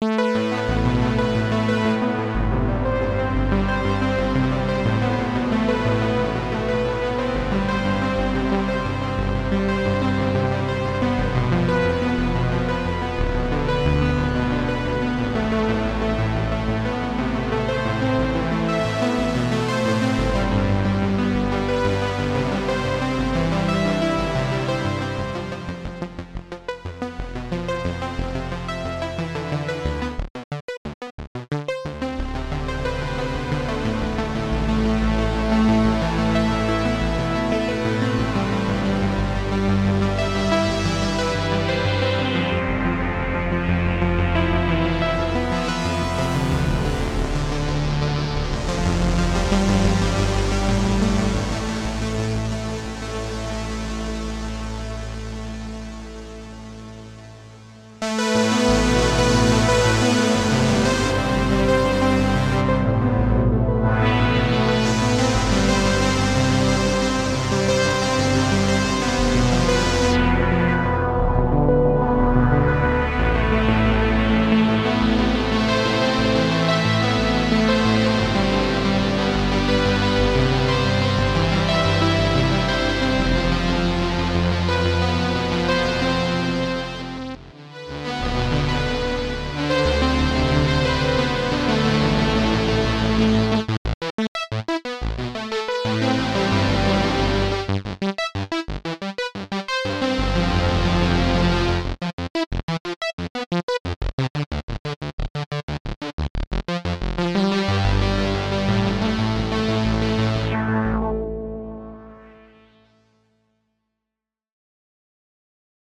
you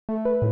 you